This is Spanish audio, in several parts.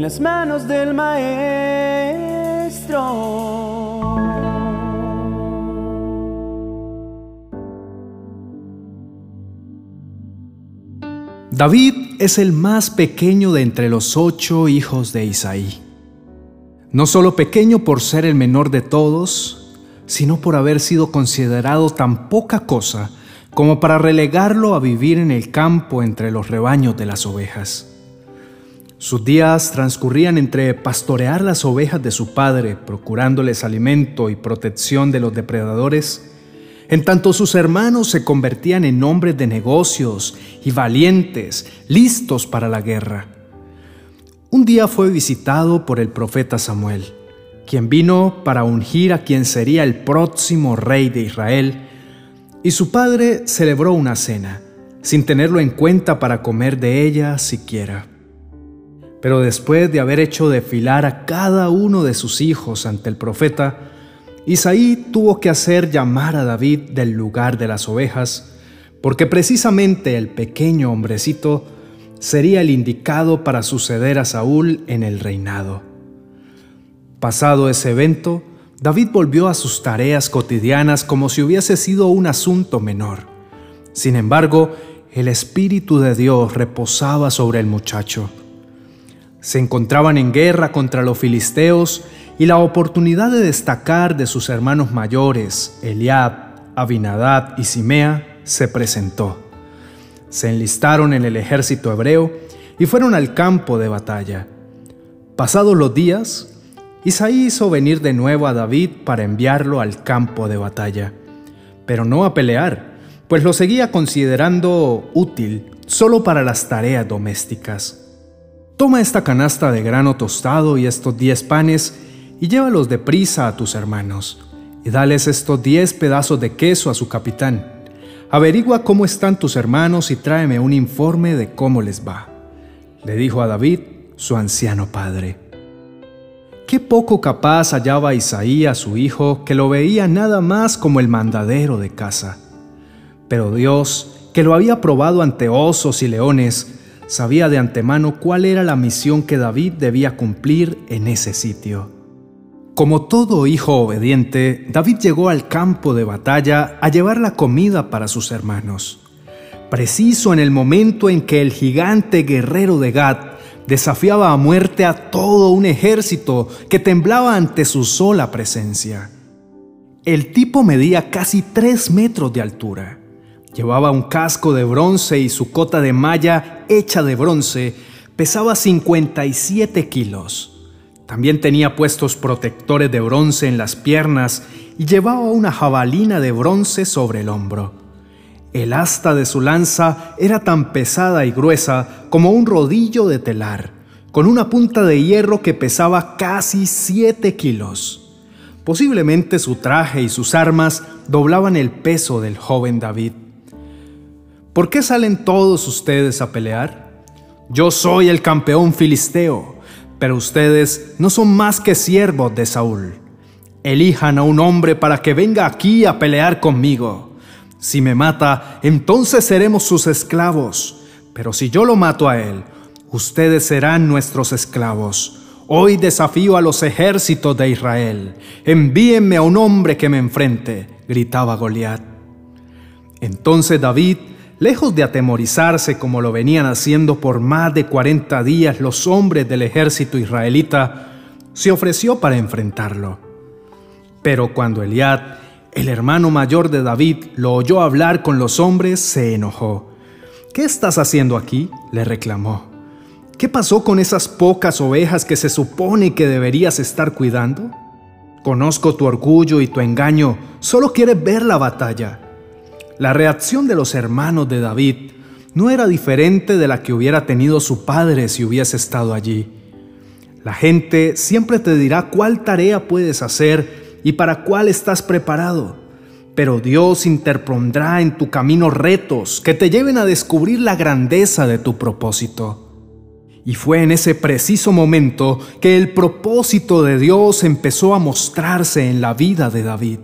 las manos del Maestro. David es el más pequeño de entre los ocho hijos de Isaí. No solo pequeño por ser el menor de todos, sino por haber sido considerado tan poca cosa como para relegarlo a vivir en el campo entre los rebaños de las ovejas. Sus días transcurrían entre pastorear las ovejas de su padre, procurándoles alimento y protección de los depredadores, en tanto sus hermanos se convertían en hombres de negocios y valientes, listos para la guerra. Un día fue visitado por el profeta Samuel, quien vino para ungir a quien sería el próximo rey de Israel, y su padre celebró una cena, sin tenerlo en cuenta para comer de ella siquiera. Pero después de haber hecho desfilar a cada uno de sus hijos ante el profeta, Isaí tuvo que hacer llamar a David del lugar de las ovejas, porque precisamente el pequeño hombrecito sería el indicado para suceder a Saúl en el reinado. Pasado ese evento, David volvió a sus tareas cotidianas como si hubiese sido un asunto menor. Sin embargo, el Espíritu de Dios reposaba sobre el muchacho. Se encontraban en guerra contra los filisteos y la oportunidad de destacar de sus hermanos mayores, Eliab, Abinadab y Simea, se presentó. Se enlistaron en el ejército hebreo y fueron al campo de batalla. Pasados los días, Isaí hizo venir de nuevo a David para enviarlo al campo de batalla, pero no a pelear, pues lo seguía considerando útil solo para las tareas domésticas. Toma esta canasta de grano tostado y estos diez panes y llévalos deprisa a tus hermanos, y dales estos diez pedazos de queso a su capitán. Averigua cómo están tus hermanos y tráeme un informe de cómo les va. Le dijo a David, su anciano padre. Qué poco capaz hallaba Isaí a su hijo, que lo veía nada más como el mandadero de casa. Pero Dios, que lo había probado ante osos y leones, sabía de antemano cuál era la misión que David debía cumplir en ese sitio. Como todo hijo obediente, David llegó al campo de batalla a llevar la comida para sus hermanos. Preciso en el momento en que el gigante guerrero de Gad desafiaba a muerte a todo un ejército que temblaba ante su sola presencia. El tipo medía casi tres metros de altura. Llevaba un casco de bronce y su cota de malla hecha de bronce pesaba 57 kilos. También tenía puestos protectores de bronce en las piernas y llevaba una jabalina de bronce sobre el hombro. El asta de su lanza era tan pesada y gruesa como un rodillo de telar, con una punta de hierro que pesaba casi siete kilos. Posiblemente su traje y sus armas doblaban el peso del joven David. ¿Por qué salen todos ustedes a pelear? Yo soy el campeón filisteo pero ustedes no son más que siervos de Saúl. Elijan a un hombre para que venga aquí a pelear conmigo. Si me mata, entonces seremos sus esclavos. Pero si yo lo mato a él, ustedes serán nuestros esclavos. Hoy desafío a los ejércitos de Israel. Envíenme a un hombre que me enfrente, gritaba Goliat. Entonces David Lejos de atemorizarse como lo venían haciendo por más de 40 días los hombres del ejército israelita, se ofreció para enfrentarlo. Pero cuando Eliad, el hermano mayor de David, lo oyó hablar con los hombres, se enojó. ¿Qué estás haciendo aquí? le reclamó. ¿Qué pasó con esas pocas ovejas que se supone que deberías estar cuidando? Conozco tu orgullo y tu engaño, solo quieres ver la batalla. La reacción de los hermanos de David no era diferente de la que hubiera tenido su padre si hubiese estado allí. La gente siempre te dirá cuál tarea puedes hacer y para cuál estás preparado, pero Dios interpondrá en tu camino retos que te lleven a descubrir la grandeza de tu propósito. Y fue en ese preciso momento que el propósito de Dios empezó a mostrarse en la vida de David.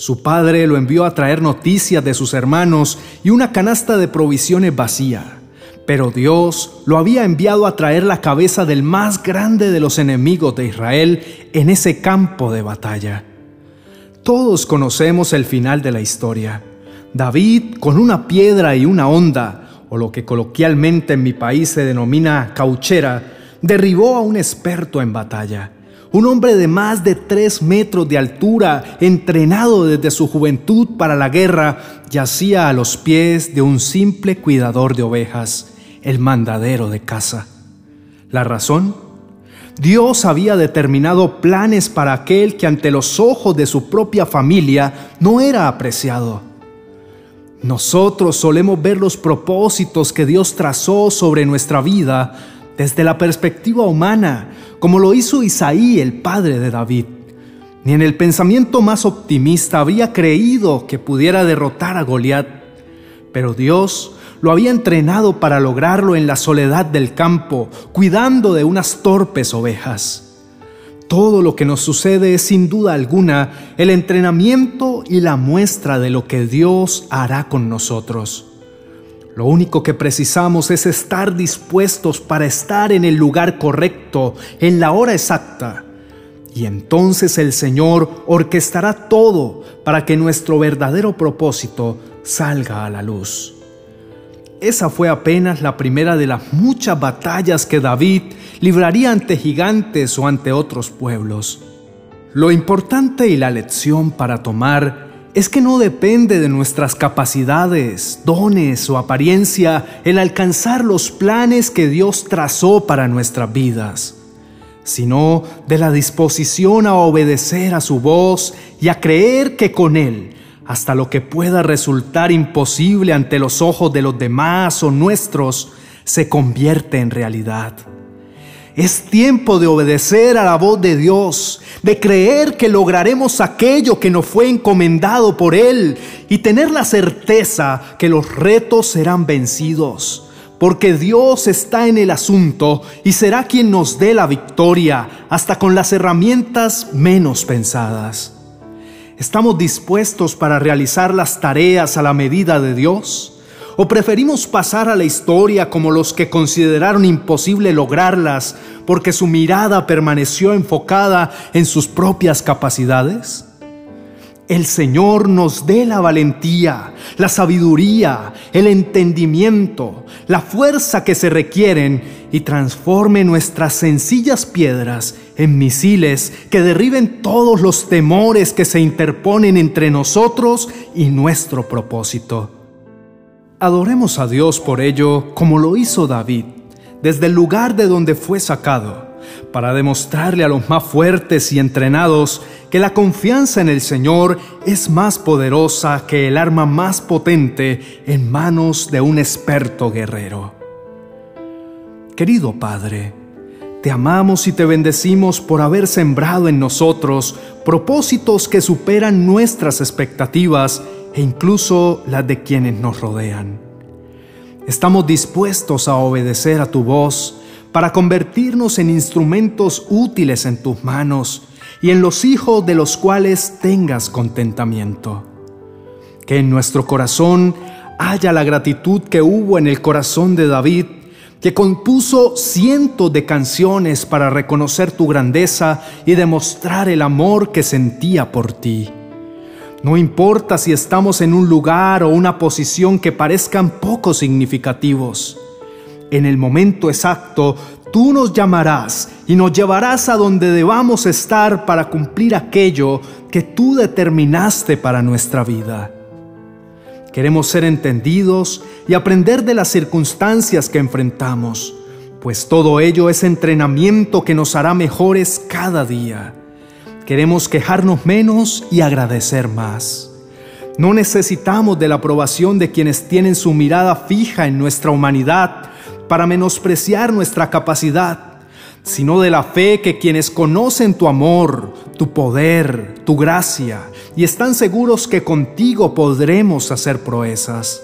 Su padre lo envió a traer noticias de sus hermanos y una canasta de provisiones vacía. Pero Dios lo había enviado a traer la cabeza del más grande de los enemigos de Israel en ese campo de batalla. Todos conocemos el final de la historia. David, con una piedra y una honda, o lo que coloquialmente en mi país se denomina cauchera, derribó a un experto en batalla. Un hombre de más de tres metros de altura, entrenado desde su juventud para la guerra, yacía a los pies de un simple cuidador de ovejas, el mandadero de casa. ¿La razón? Dios había determinado planes para aquel que ante los ojos de su propia familia no era apreciado. Nosotros solemos ver los propósitos que Dios trazó sobre nuestra vida desde la perspectiva humana, como lo hizo Isaí, el padre de David. Ni en el pensamiento más optimista había creído que pudiera derrotar a Goliat, pero Dios lo había entrenado para lograrlo en la soledad del campo, cuidando de unas torpes ovejas. Todo lo que nos sucede es sin duda alguna el entrenamiento y la muestra de lo que Dios hará con nosotros. Lo único que precisamos es estar dispuestos para estar en el lugar correcto, en la hora exacta. Y entonces el Señor orquestará todo para que nuestro verdadero propósito salga a la luz. Esa fue apenas la primera de las muchas batallas que David libraría ante gigantes o ante otros pueblos. Lo importante y la lección para tomar es que no depende de nuestras capacidades, dones o apariencia el alcanzar los planes que Dios trazó para nuestras vidas, sino de la disposición a obedecer a su voz y a creer que con Él hasta lo que pueda resultar imposible ante los ojos de los demás o nuestros, se convierte en realidad. Es tiempo de obedecer a la voz de Dios, de creer que lograremos aquello que nos fue encomendado por Él y tener la certeza que los retos serán vencidos, porque Dios está en el asunto y será quien nos dé la victoria, hasta con las herramientas menos pensadas. ¿Estamos dispuestos para realizar las tareas a la medida de Dios? ¿O preferimos pasar a la historia como los que consideraron imposible lograrlas porque su mirada permaneció enfocada en sus propias capacidades? el Señor nos dé la valentía, la sabiduría, el entendimiento, la fuerza que se requieren y transforme nuestras sencillas piedras en misiles que derriben todos los temores que se interponen entre nosotros y nuestro propósito. Adoremos a Dios por ello como lo hizo David, desde el lugar de donde fue sacado para demostrarle a los más fuertes y entrenados que la confianza en el Señor es más poderosa que el arma más potente en manos de un experto guerrero. Querido Padre, te amamos y te bendecimos por haber sembrado en nosotros propósitos que superan nuestras expectativas e incluso las de quienes nos rodean. Estamos dispuestos a obedecer a tu voz, para convertirnos en instrumentos útiles en tus manos y en los hijos de los cuales tengas contentamiento. Que en nuestro corazón haya la gratitud que hubo en el corazón de David, que compuso cientos de canciones para reconocer tu grandeza y demostrar el amor que sentía por ti. No importa si estamos en un lugar o una posición que parezcan poco significativos en el momento exacto, tú nos llamarás y nos llevarás a donde debamos estar para cumplir aquello que tú determinaste para nuestra vida. Queremos ser entendidos y aprender de las circunstancias que enfrentamos, pues todo ello es entrenamiento que nos hará mejores cada día. Queremos quejarnos menos y agradecer más. No necesitamos de la aprobación de quienes tienen su mirada fija en nuestra humanidad para menospreciar nuestra capacidad, sino de la fe que quienes conocen tu amor, tu poder, tu gracia, y están seguros que contigo podremos hacer proezas.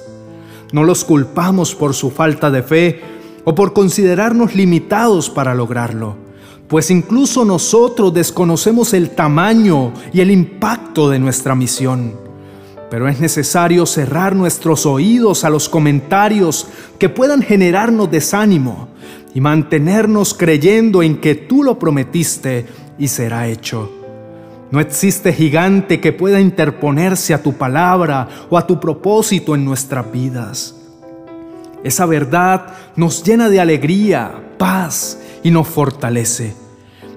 No los culpamos por su falta de fe o por considerarnos limitados para lograrlo, pues incluso nosotros desconocemos el tamaño y el impacto de nuestra misión. pero es necesario cerrar nuestros oídos a los comentarios que puedan generarnos desánimo y mantenernos creyendo en que tú lo prometiste y será hecho. No existe gigante que pueda interponerse a tu palabra o a tu propósito en nuestras vidas. Esa verdad nos llena de alegría, paz y nos fortalece.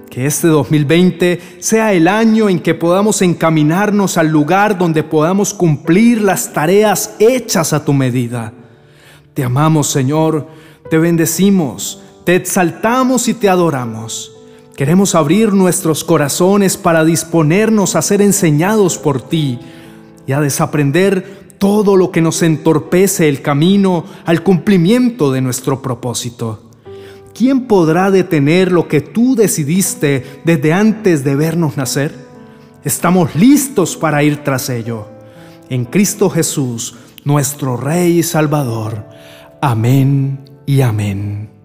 Que este 2020 sea el año en que podamos encaminarnos al lugar donde podamos cumplir las tareas hechas a tu medida. Te amamos, Señor, te bendecimos, te exaltamos y te adoramos. Queremos abrir nuestros corazones para disponernos a ser enseñados por ti y a desaprender todo lo que nos entorpece el camino al cumplimiento de nuestro propósito. ¿Quién podrá detener lo que tú decidiste desde antes de vernos nacer? Estamos listos para ir tras ello. En Cristo Jesús, nuestro Rey y Salvador. Amén y amén.